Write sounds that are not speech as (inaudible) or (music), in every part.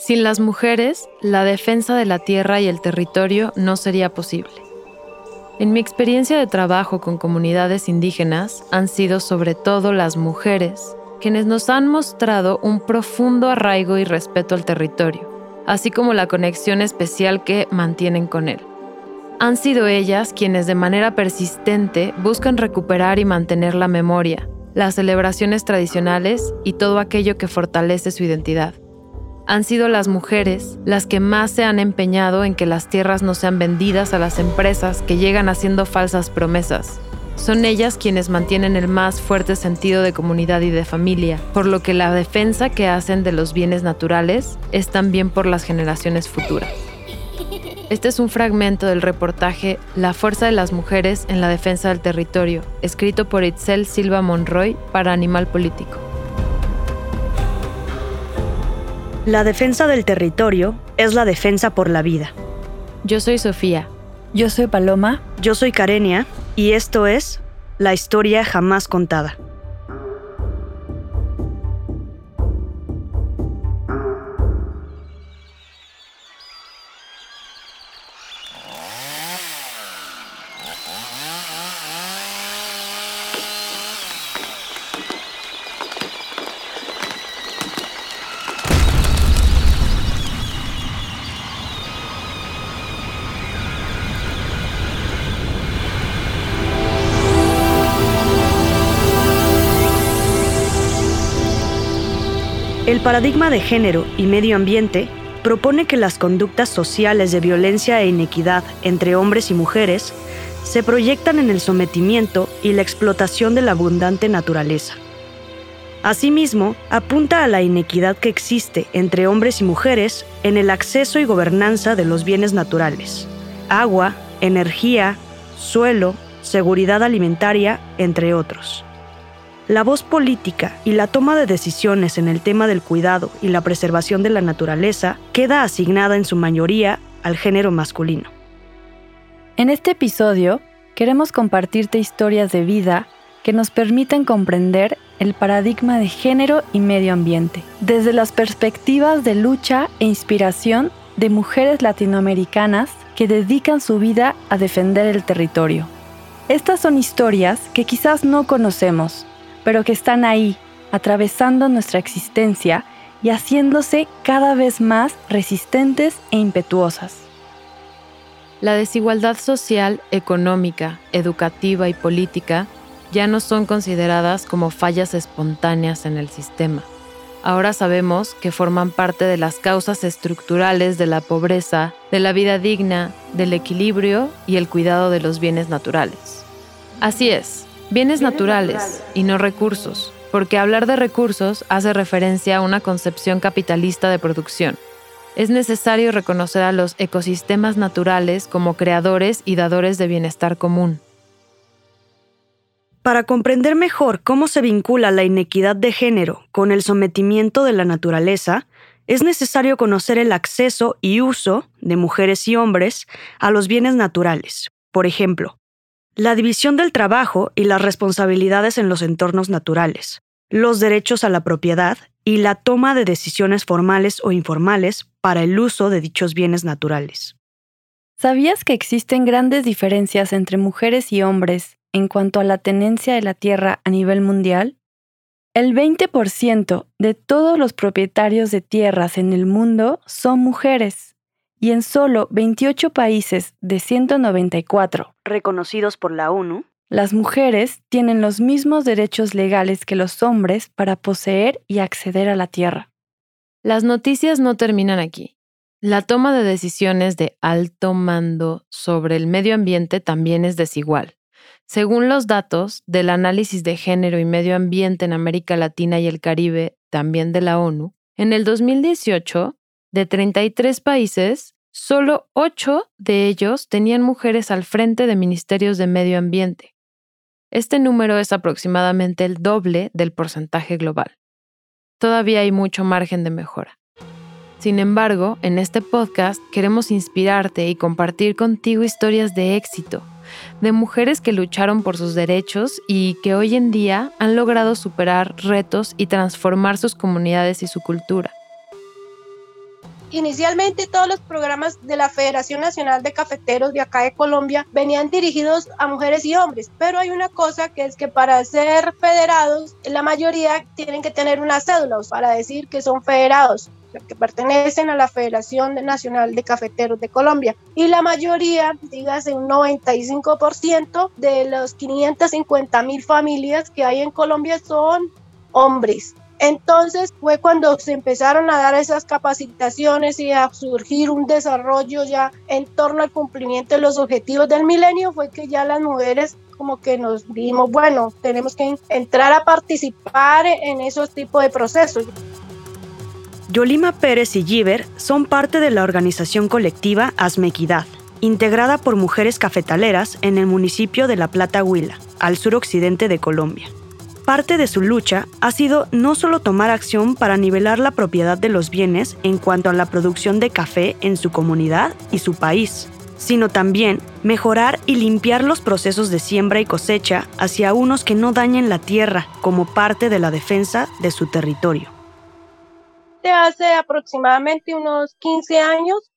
Sin las mujeres, la defensa de la tierra y el territorio no sería posible. En mi experiencia de trabajo con comunidades indígenas han sido sobre todo las mujeres quienes nos han mostrado un profundo arraigo y respeto al territorio, así como la conexión especial que mantienen con él. Han sido ellas quienes de manera persistente buscan recuperar y mantener la memoria, las celebraciones tradicionales y todo aquello que fortalece su identidad. Han sido las mujeres las que más se han empeñado en que las tierras no sean vendidas a las empresas que llegan haciendo falsas promesas. Son ellas quienes mantienen el más fuerte sentido de comunidad y de familia, por lo que la defensa que hacen de los bienes naturales es también por las generaciones futuras. Este es un fragmento del reportaje La fuerza de las mujeres en la defensa del territorio, escrito por Itzel Silva Monroy para Animal Político. La defensa del territorio es la defensa por la vida. Yo soy Sofía. Yo soy Paloma. Yo soy Karenia y esto es La historia jamás contada. El paradigma de género y medio ambiente propone que las conductas sociales de violencia e inequidad entre hombres y mujeres se proyectan en el sometimiento y la explotación de la abundante naturaleza. Asimismo, apunta a la inequidad que existe entre hombres y mujeres en el acceso y gobernanza de los bienes naturales, agua, energía, suelo, seguridad alimentaria, entre otros. La voz política y la toma de decisiones en el tema del cuidado y la preservación de la naturaleza queda asignada en su mayoría al género masculino. En este episodio queremos compartirte historias de vida que nos permiten comprender el paradigma de género y medio ambiente, desde las perspectivas de lucha e inspiración de mujeres latinoamericanas que dedican su vida a defender el territorio. Estas son historias que quizás no conocemos, pero que están ahí, atravesando nuestra existencia y haciéndose cada vez más resistentes e impetuosas. La desigualdad social, económica, educativa y política ya no son consideradas como fallas espontáneas en el sistema. Ahora sabemos que forman parte de las causas estructurales de la pobreza, de la vida digna, del equilibrio y el cuidado de los bienes naturales. Así es, Bienes naturales y no recursos, porque hablar de recursos hace referencia a una concepción capitalista de producción. Es necesario reconocer a los ecosistemas naturales como creadores y dadores de bienestar común. Para comprender mejor cómo se vincula la inequidad de género con el sometimiento de la naturaleza, es necesario conocer el acceso y uso de mujeres y hombres a los bienes naturales. Por ejemplo, la división del trabajo y las responsabilidades en los entornos naturales, los derechos a la propiedad y la toma de decisiones formales o informales para el uso de dichos bienes naturales. ¿Sabías que existen grandes diferencias entre mujeres y hombres en cuanto a la tenencia de la tierra a nivel mundial? El 20% de todos los propietarios de tierras en el mundo son mujeres y en solo 28 países de 194 reconocidos por la ONU, las mujeres tienen los mismos derechos legales que los hombres para poseer y acceder a la tierra. Las noticias no terminan aquí. La toma de decisiones de alto mando sobre el medio ambiente también es desigual. Según los datos del análisis de género y medio ambiente en América Latina y el Caribe, también de la ONU, en el 2018 de 33 países, solo 8 de ellos tenían mujeres al frente de ministerios de medio ambiente. Este número es aproximadamente el doble del porcentaje global. Todavía hay mucho margen de mejora. Sin embargo, en este podcast queremos inspirarte y compartir contigo historias de éxito, de mujeres que lucharon por sus derechos y que hoy en día han logrado superar retos y transformar sus comunidades y su cultura. Inicialmente todos los programas de la Federación Nacional de Cafeteros de acá de Colombia venían dirigidos a mujeres y hombres, pero hay una cosa que es que para ser federados la mayoría tienen que tener una cédula para decir que son federados que pertenecen a la Federación Nacional de Cafeteros de Colombia. Y la mayoría, dígase un 95% de los 550 mil familias que hay en Colombia son hombres. Entonces fue cuando se empezaron a dar esas capacitaciones y a surgir un desarrollo ya en torno al cumplimiento de los objetivos del milenio, fue que ya las mujeres como que nos dijimos, bueno, tenemos que entrar a participar en esos tipos de procesos. Yolima Pérez y Giver son parte de la organización colectiva Asmequidad, integrada por mujeres cafetaleras en el municipio de La Plata Huila, al suroccidente de Colombia. Parte de su lucha ha sido no solo tomar acción para nivelar la propiedad de los bienes en cuanto a la producción de café en su comunidad y su país, sino también mejorar y limpiar los procesos de siembra y cosecha hacia unos que no dañen la tierra como parte de la defensa de su territorio. Hace aproximadamente unos 15 años,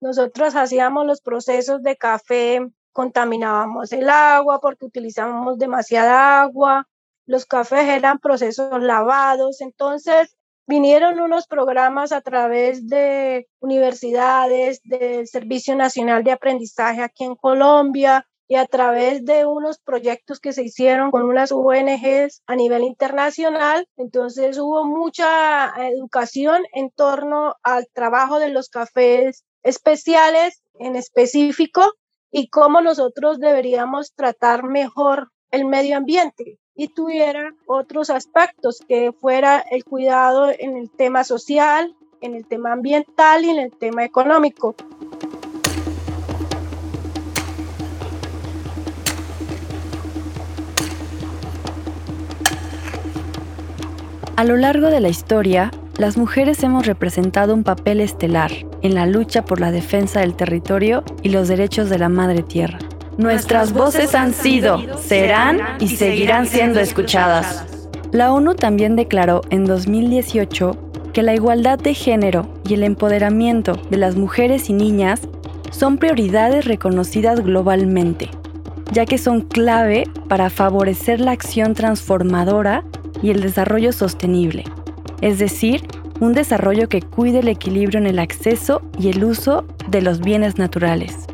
nosotros hacíamos los procesos de café, contaminábamos el agua porque utilizábamos demasiada agua, los cafés eran procesos lavados, entonces vinieron unos programas a través de universidades, del Servicio Nacional de Aprendizaje aquí en Colombia y a través de unos proyectos que se hicieron con unas ONGs a nivel internacional. Entonces hubo mucha educación en torno al trabajo de los cafés especiales en específico y cómo nosotros deberíamos tratar mejor el medio ambiente y tuviera otros aspectos, que fuera el cuidado en el tema social, en el tema ambiental y en el tema económico. A lo largo de la historia, las mujeres hemos representado un papel estelar en la lucha por la defensa del territorio y los derechos de la madre tierra. Nuestras voces han sido, serán y seguirán siendo escuchadas. La ONU también declaró en 2018 que la igualdad de género y el empoderamiento de las mujeres y niñas son prioridades reconocidas globalmente, ya que son clave para favorecer la acción transformadora y el desarrollo sostenible, es decir, un desarrollo que cuide el equilibrio en el acceso y el uso de los bienes naturales.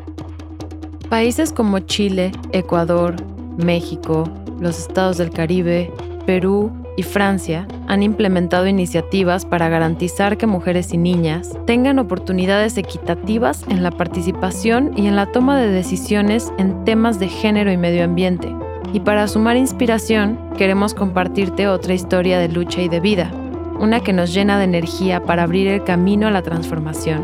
Países como Chile, Ecuador, México, los estados del Caribe, Perú y Francia han implementado iniciativas para garantizar que mujeres y niñas tengan oportunidades equitativas en la participación y en la toma de decisiones en temas de género y medio ambiente. Y para sumar inspiración, queremos compartirte otra historia de lucha y de vida, una que nos llena de energía para abrir el camino a la transformación.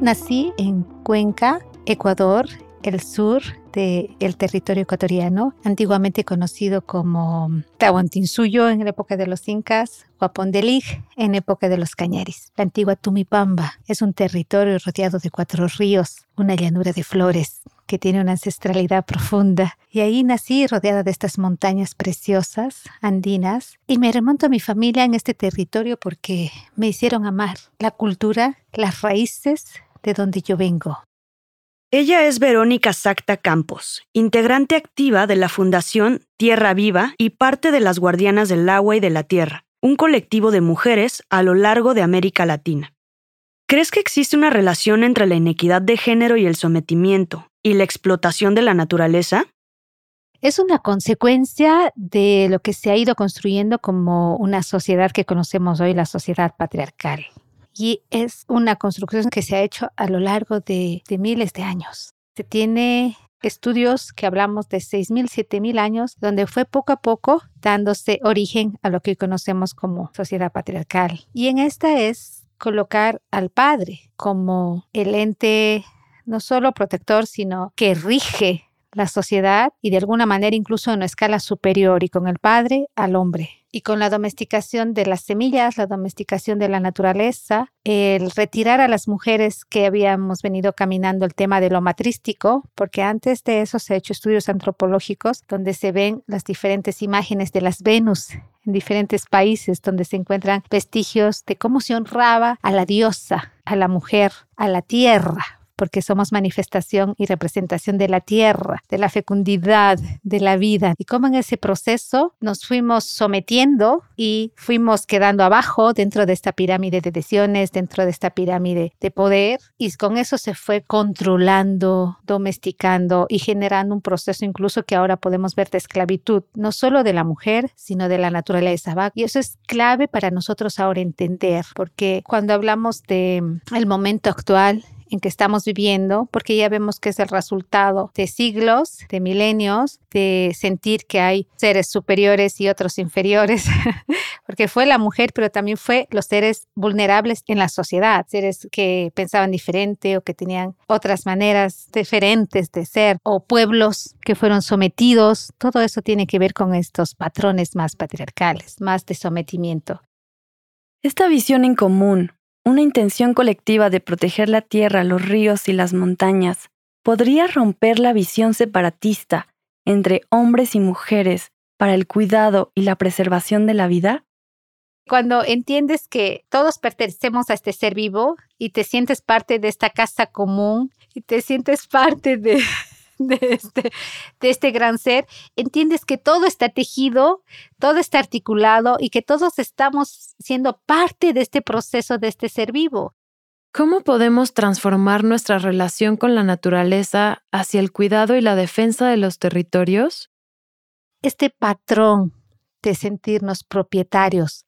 Nací en Cuenca, Ecuador, el sur del territorio ecuatoriano, antiguamente conocido como Tahuantinsuyo en la época de los incas, Huapondelig en época de los cañaris. La antigua Tumipamba es un territorio rodeado de cuatro ríos, una llanura de flores que tiene una ancestralidad profunda. Y ahí nací rodeada de estas montañas preciosas, andinas, y me remonto a mi familia en este territorio porque me hicieron amar la cultura, las raíces de donde yo vengo. Ella es Verónica Sacta Campos, integrante activa de la Fundación Tierra Viva y parte de las Guardianas del Agua y de la Tierra, un colectivo de mujeres a lo largo de América Latina. ¿Crees que existe una relación entre la inequidad de género y el sometimiento y la explotación de la naturaleza? Es una consecuencia de lo que se ha ido construyendo como una sociedad que conocemos hoy, la sociedad patriarcal y es una construcción que se ha hecho a lo largo de, miles de años. Se tiene estudios que hablamos de 6.000, 7.000 años, donde fue poco a poco dándose origen a lo que conocemos como sociedad patriarcal. Y en esta es colocar al padre como el ente no solo protector, sino que rige la sociedad y de alguna manera incluso en una escala superior y con el padre al hombre. Y con la domesticación de las semillas, la domesticación de la naturaleza, el retirar a las mujeres que habíamos venido caminando el tema de lo matrístico, porque antes de eso se han hecho estudios antropológicos donde se ven las diferentes imágenes de las Venus en diferentes países donde se encuentran vestigios de cómo se honraba a la diosa, a la mujer, a la tierra, porque somos manifestación y representación de la tierra, de la fecundidad, de la vida, y cómo en ese proceso nos fuimos sometiendo y fuimos quedando abajo dentro de esta pirámide de decisiones, dentro de esta pirámide de poder, y con eso se fue controlando, domesticando y generando un proceso incluso que ahora podemos ver de esclavitud, no solo de la mujer, sino de la naturaleza. Y eso es clave para nosotros ahora entender, porque cuando hablamos de el momento actual, en que estamos viviendo, porque ya vemos que es el resultado de siglos, de milenios, de sentir que hay seres superiores y otros inferiores, (laughs) porque fue la mujer, pero también fue los seres vulnerables en la sociedad, seres que pensaban diferente o que tenían otras maneras diferentes de ser, o pueblos que fueron sometidos, todo eso tiene que ver con estos patrones más patriarcales, más de sometimiento. Esta visión en común una intención colectiva de proteger la tierra, los ríos y las montañas, podría romper la visión separatista entre hombres y mujeres para el cuidado y la preservación de la vida? Cuando entiendes que todos pertenecemos a este ser vivo y te sientes parte de esta casa común y te sientes parte de, (laughs) de este, de este gran ser, entiendes que todo está tejido, todo está articulado y que todos estamos siendo parte de este proceso de este ser vivo. ¿Cómo podemos transformar nuestra relación con la naturaleza hacia el cuidado y la defensa de los territorios? Este patrón de sentirnos propietarios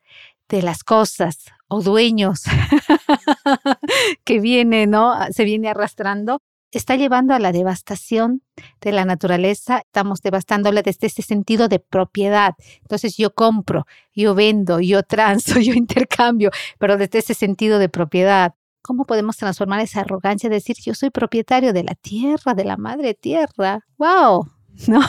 de las cosas o dueños (laughs) que viene, ¿no? Se viene arrastrando, está llevando a la devastación de la naturaleza, estamos devastándola desde ese sentido de propiedad. Entonces yo compro, yo vendo, yo transo, (laughs) yo intercambio, pero desde ese sentido de propiedad. ¿Cómo podemos transformar esa arrogancia de decir yo soy propietario de la tierra, de la madre tierra? ¡Wow! (laughs) ¿no?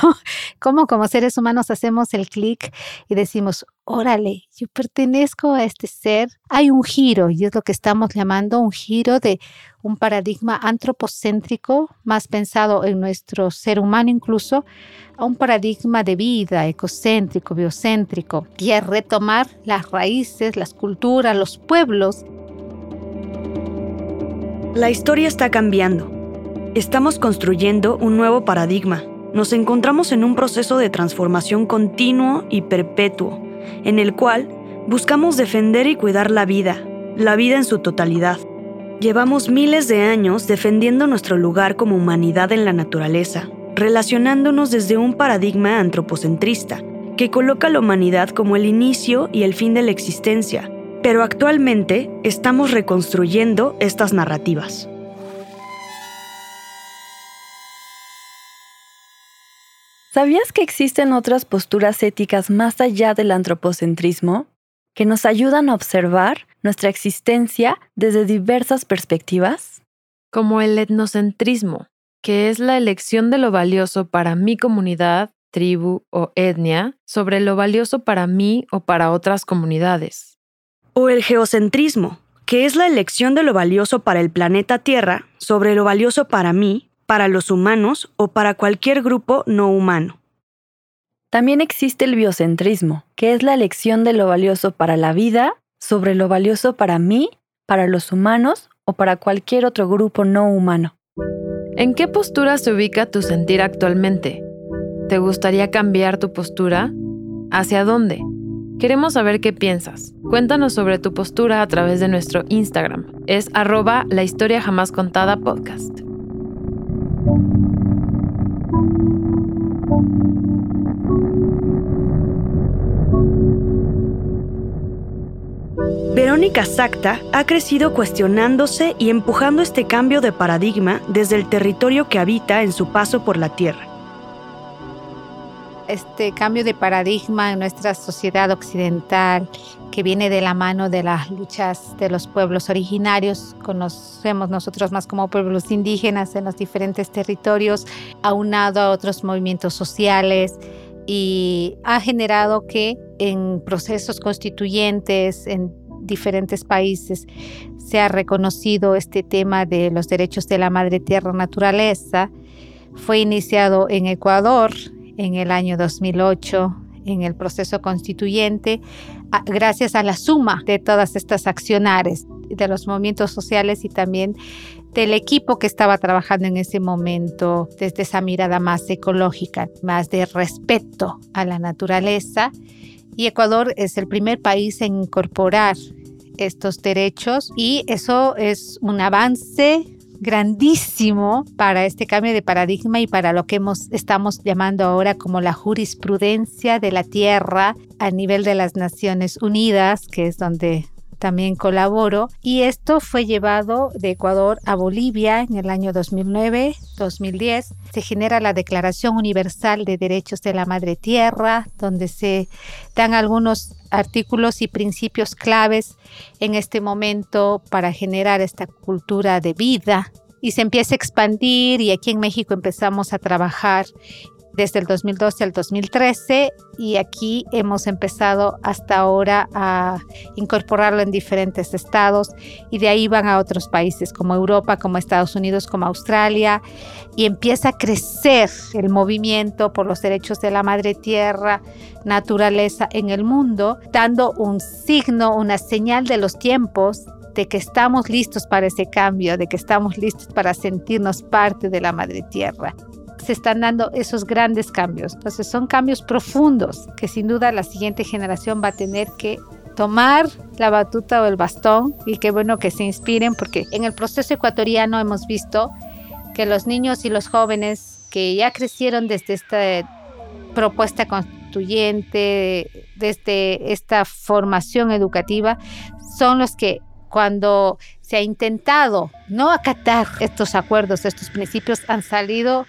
¿Cómo como seres humanos hacemos el clic y decimos, órale, yo pertenezco a este ser? Hay un giro, y es lo que estamos llamando un giro de un paradigma antropocéntrico, más pensado en nuestro ser humano incluso, a un paradigma de vida ecocéntrico, biocéntrico, y a retomar las raíces, las culturas, los pueblos. La historia está cambiando. Estamos construyendo un nuevo paradigma nos encontramos en un proceso de transformación continuo y perpetuo, en el cual buscamos defender y cuidar la vida, la vida en su totalidad. Llevamos miles de años defendiendo nuestro lugar como humanidad en la naturaleza, relacionándonos desde un paradigma antropocentrista, que coloca a la humanidad como el inicio y el fin de la existencia, pero actualmente estamos reconstruyendo estas narrativas. ¿Sabías que existen otras posturas éticas más allá del antropocentrismo que nos ayudan a observar nuestra existencia desde diversas perspectivas? Como el etnocentrismo, que es la elección de lo valioso para mi comunidad, tribu o etnia sobre lo valioso para mí o para otras comunidades. O el geocentrismo, que es la elección de lo valioso para el planeta Tierra sobre lo valioso para mí para los humanos o para cualquier grupo no humano. También existe el biocentrismo, que es la elección de lo valioso para la vida sobre lo valioso para mí, para los humanos o para cualquier otro grupo no humano. ¿En qué postura se ubica tu sentir actualmente? ¿Te gustaría cambiar tu postura? ¿Hacia dónde? Queremos saber qué piensas. Cuéntanos sobre tu postura a través de nuestro Instagram. Es arroba la historia jamás contada podcast. Verónica Sacta ha crecido cuestionándose y empujando este cambio de paradigma desde el territorio que habita en su paso por la Tierra. Este cambio de paradigma en nuestra sociedad occidental que viene de la mano de las luchas de los pueblos originarios, conocemos nosotros más como pueblos indígenas en los diferentes territorios, aunado a otros movimientos sociales y ha generado que en procesos constituyentes en diferentes países se ha reconocido este tema de los derechos de la madre tierra naturaleza. Fue iniciado en Ecuador en el año 2008 en el proceso constituyente gracias a la suma de todas estas accionares de los movimientos sociales y también del equipo que estaba trabajando en ese momento desde esa mirada más ecológica, más de respeto a la naturaleza. Y Ecuador es el primer país en incorporar estos derechos y eso es un avance grandísimo para este cambio de paradigma y para lo que hemos, estamos llamando ahora como la jurisprudencia de la tierra a nivel de las Naciones Unidas, que es donde también colaboro. Y esto fue llevado de Ecuador a Bolivia en el año 2009-2010. Se genera la Declaración Universal de Derechos de la Madre Tierra, donde se dan algunos artículos y principios claves en este momento para generar esta cultura de vida y se empieza a expandir y aquí en México empezamos a trabajar desde el 2012 al 2013 y aquí hemos empezado hasta ahora a incorporarlo en diferentes estados y de ahí van a otros países como Europa, como Estados Unidos, como Australia y empieza a crecer el movimiento por los derechos de la madre tierra, naturaleza en el mundo, dando un signo, una señal de los tiempos de que estamos listos para ese cambio, de que estamos listos para sentirnos parte de la madre tierra se están dando esos grandes cambios. Entonces son cambios profundos que sin duda la siguiente generación va a tener que tomar la batuta o el bastón y qué bueno que se inspiren porque en el proceso ecuatoriano hemos visto que los niños y los jóvenes que ya crecieron desde esta propuesta constituyente, desde esta formación educativa, son los que cuando se ha intentado no acatar estos acuerdos, estos principios, han salido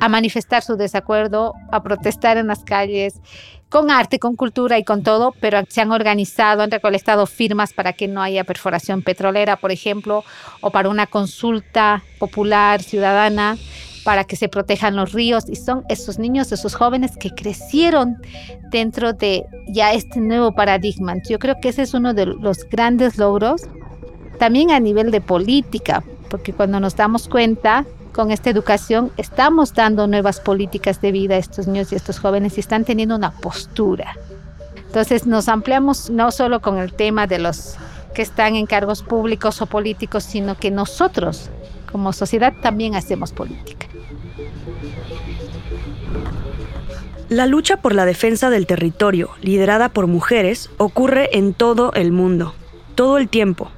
a manifestar su desacuerdo, a protestar en las calles, con arte, con cultura y con todo, pero se han organizado, han recolectado firmas para que no haya perforación petrolera, por ejemplo, o para una consulta popular ciudadana para que se protejan los ríos y son esos niños, esos jóvenes que crecieron dentro de ya este nuevo paradigma. Yo creo que ese es uno de los grandes logros, también a nivel de política, porque cuando nos damos cuenta con esta educación estamos dando nuevas políticas de vida a estos niños y estos jóvenes y están teniendo una postura. Entonces nos ampliamos no solo con el tema de los que están en cargos públicos o políticos, sino que nosotros como sociedad también hacemos política. La lucha por la defensa del territorio, liderada por mujeres, ocurre en todo el mundo, todo el tiempo,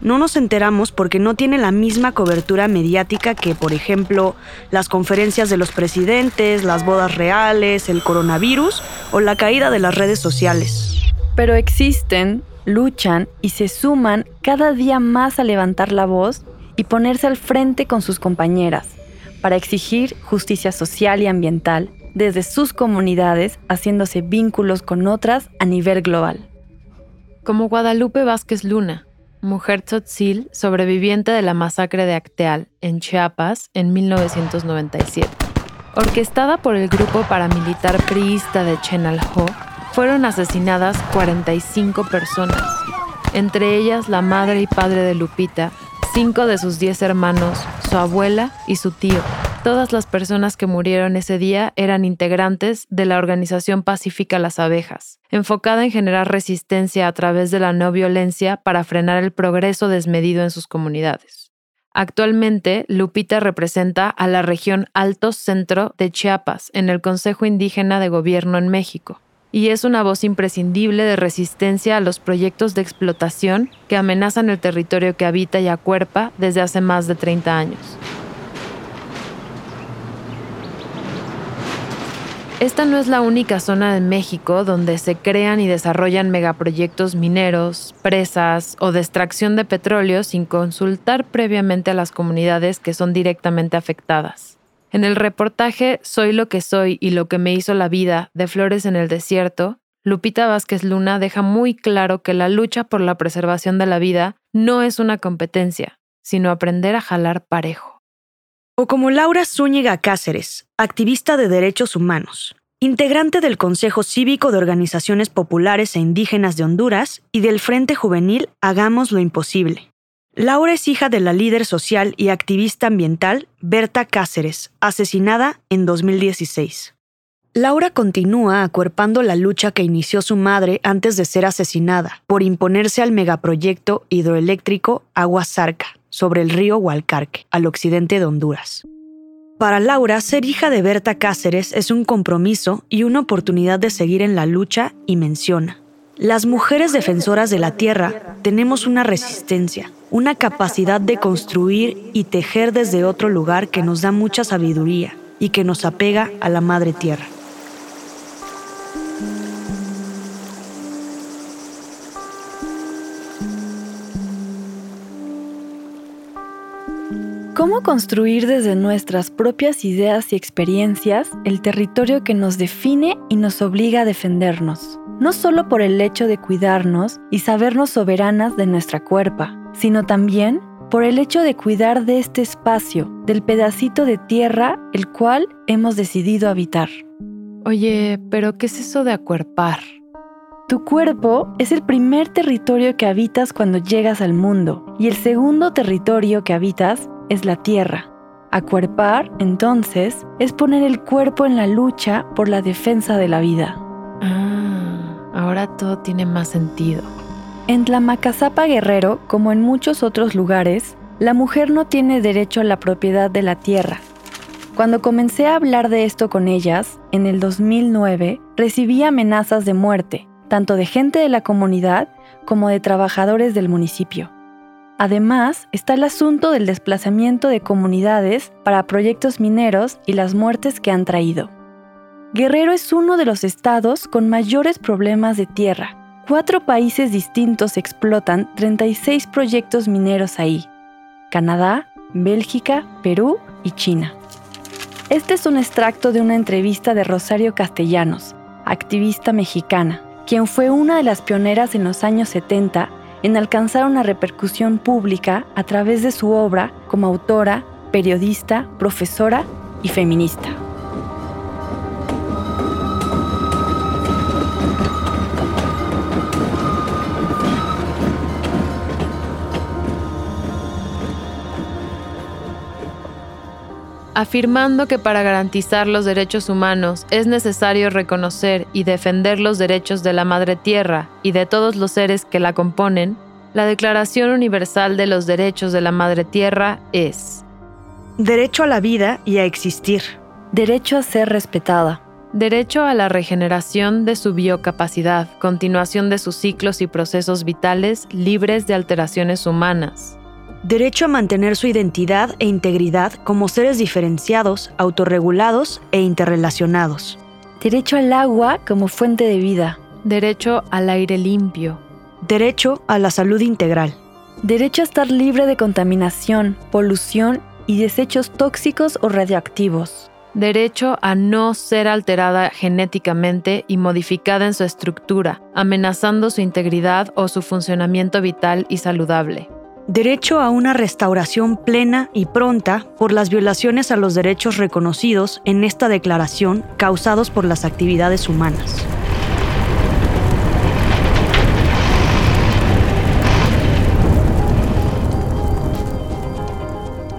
no nos enteramos porque no tiene la misma cobertura mediática que, por ejemplo, las conferencias de los presidentes, las bodas reales, el coronavirus o la caída de las redes sociales. Pero existen, luchan y se suman cada día más a levantar la voz y ponerse al frente con sus compañeras para exigir justicia social y ambiental desde sus comunidades, haciéndose vínculos con otras a nivel global. Como Guadalupe Vázquez Luna, mujer tzotzil sobreviviente de la masacre de Acteal, en Chiapas, en 1997. Orquestada por el grupo paramilitar priista de Chenalho, fueron asesinadas 45 personas, entre ellas la madre y padre de Lupita, cinco de sus diez hermanos, su abuela y su tío. Todas las personas que murieron ese día eran integrantes de la organización pacífica Las Abejas, enfocada en generar resistencia a través de la no violencia para frenar el progreso desmedido en sus comunidades. Actualmente, Lupita representa a la región Alto Centro de Chiapas en el Consejo Indígena de Gobierno en México y es una voz imprescindible de resistencia a los proyectos de explotación que amenazan el territorio que habita y acuerpa desde hace más de 30 años. Esta no es la única zona de México donde se crean y desarrollan megaproyectos mineros, presas o de extracción de petróleo sin consultar previamente a las comunidades que son directamente afectadas. En el reportaje Soy lo que soy y lo que me hizo la vida de Flores en el Desierto, Lupita Vázquez Luna deja muy claro que la lucha por la preservación de la vida no es una competencia, sino aprender a jalar parejo. O como Laura Zúñiga Cáceres, activista de derechos humanos, integrante del Consejo Cívico de Organizaciones Populares e Indígenas de Honduras y del Frente Juvenil Hagamos lo Imposible. Laura es hija de la líder social y activista ambiental Berta Cáceres, asesinada en 2016. Laura continúa acuerpando la lucha que inició su madre antes de ser asesinada por imponerse al megaproyecto hidroeléctrico Agua Zarca sobre el río Hualcarque, al occidente de Honduras. Para Laura, ser hija de Berta Cáceres es un compromiso y una oportunidad de seguir en la lucha y menciona. Las mujeres defensoras de la tierra tenemos una resistencia, una capacidad de construir y tejer desde otro lugar que nos da mucha sabiduría y que nos apega a la madre tierra. ¿Cómo construir desde nuestras propias ideas y experiencias el territorio que nos define y nos obliga a defendernos? No solo por el hecho de cuidarnos y sabernos soberanas de nuestra cuerpa, sino también por el hecho de cuidar de este espacio, del pedacito de tierra el cual hemos decidido habitar. Oye, pero ¿qué es eso de acuerpar? Tu cuerpo es el primer territorio que habitas cuando llegas al mundo y el segundo territorio que habitas es la tierra. Acuerpar, entonces, es poner el cuerpo en la lucha por la defensa de la vida. Ah, ahora todo tiene más sentido. En Tlamacazapa Guerrero, como en muchos otros lugares, la mujer no tiene derecho a la propiedad de la tierra. Cuando comencé a hablar de esto con ellas, en el 2009, recibí amenazas de muerte, tanto de gente de la comunidad como de trabajadores del municipio. Además, está el asunto del desplazamiento de comunidades para proyectos mineros y las muertes que han traído. Guerrero es uno de los estados con mayores problemas de tierra. Cuatro países distintos explotan 36 proyectos mineros ahí. Canadá, Bélgica, Perú y China. Este es un extracto de una entrevista de Rosario Castellanos, activista mexicana, quien fue una de las pioneras en los años 70 en alcanzar una repercusión pública a través de su obra como autora, periodista, profesora y feminista. Afirmando que para garantizar los derechos humanos es necesario reconocer y defender los derechos de la Madre Tierra y de todos los seres que la componen, la Declaración Universal de los Derechos de la Madre Tierra es Derecho a la vida y a existir. Derecho a ser respetada. Derecho a la regeneración de su biocapacidad, continuación de sus ciclos y procesos vitales libres de alteraciones humanas derecho a mantener su identidad e integridad como seres diferenciados, autorregulados e interrelacionados. Derecho al agua como fuente de vida. Derecho al aire limpio. Derecho a la salud integral. Derecho a estar libre de contaminación, polución y desechos tóxicos o radioactivos. Derecho a no ser alterada genéticamente y modificada en su estructura, amenazando su integridad o su funcionamiento vital y saludable derecho a una restauración plena y pronta por las violaciones a los derechos reconocidos en esta declaración causados por las actividades humanas.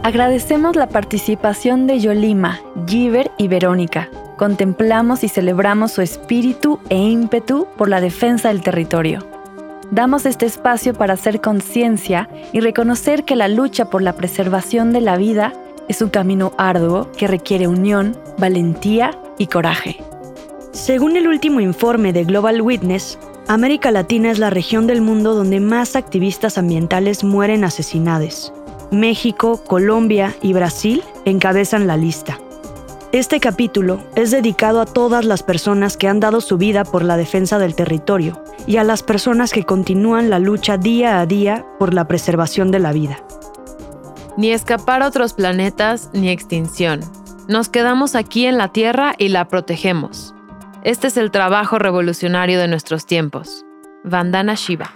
Agradecemos la participación de Yolima, Giver y Verónica. Contemplamos y celebramos su espíritu e ímpetu por la defensa del territorio. Damos este espacio para hacer conciencia y reconocer que la lucha por la preservación de la vida es un camino arduo que requiere unión, valentía y coraje. Según el último informe de Global Witness, América Latina es la región del mundo donde más activistas ambientales mueren asesinados. México, Colombia y Brasil encabezan la lista. Este capítulo es dedicado a todas las personas que han dado su vida por la defensa del territorio y a las personas que continúan la lucha día a día por la preservación de la vida. Ni escapar a otros planetas ni extinción. Nos quedamos aquí en la Tierra y la protegemos. Este es el trabajo revolucionario de nuestros tiempos. Vandana Shiva.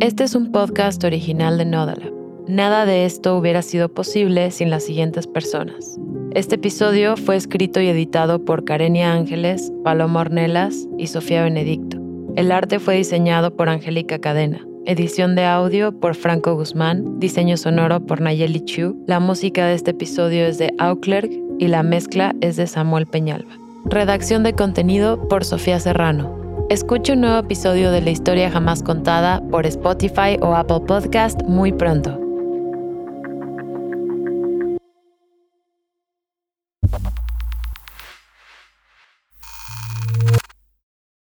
Este es un podcast original de Nodala. Nada de esto hubiera sido posible sin las siguientes personas. Este episodio fue escrito y editado por Karenia Ángeles, Paloma Ornelas y Sofía Benedicto. El arte fue diseñado por Angélica Cadena. Edición de audio por Franco Guzmán, diseño sonoro por Nayeli Chu. La música de este episodio es de Auclerc y la mezcla es de Samuel Peñalba. Redacción de contenido por Sofía Serrano. Escucha un nuevo episodio de La historia jamás contada por Spotify o Apple Podcast muy pronto.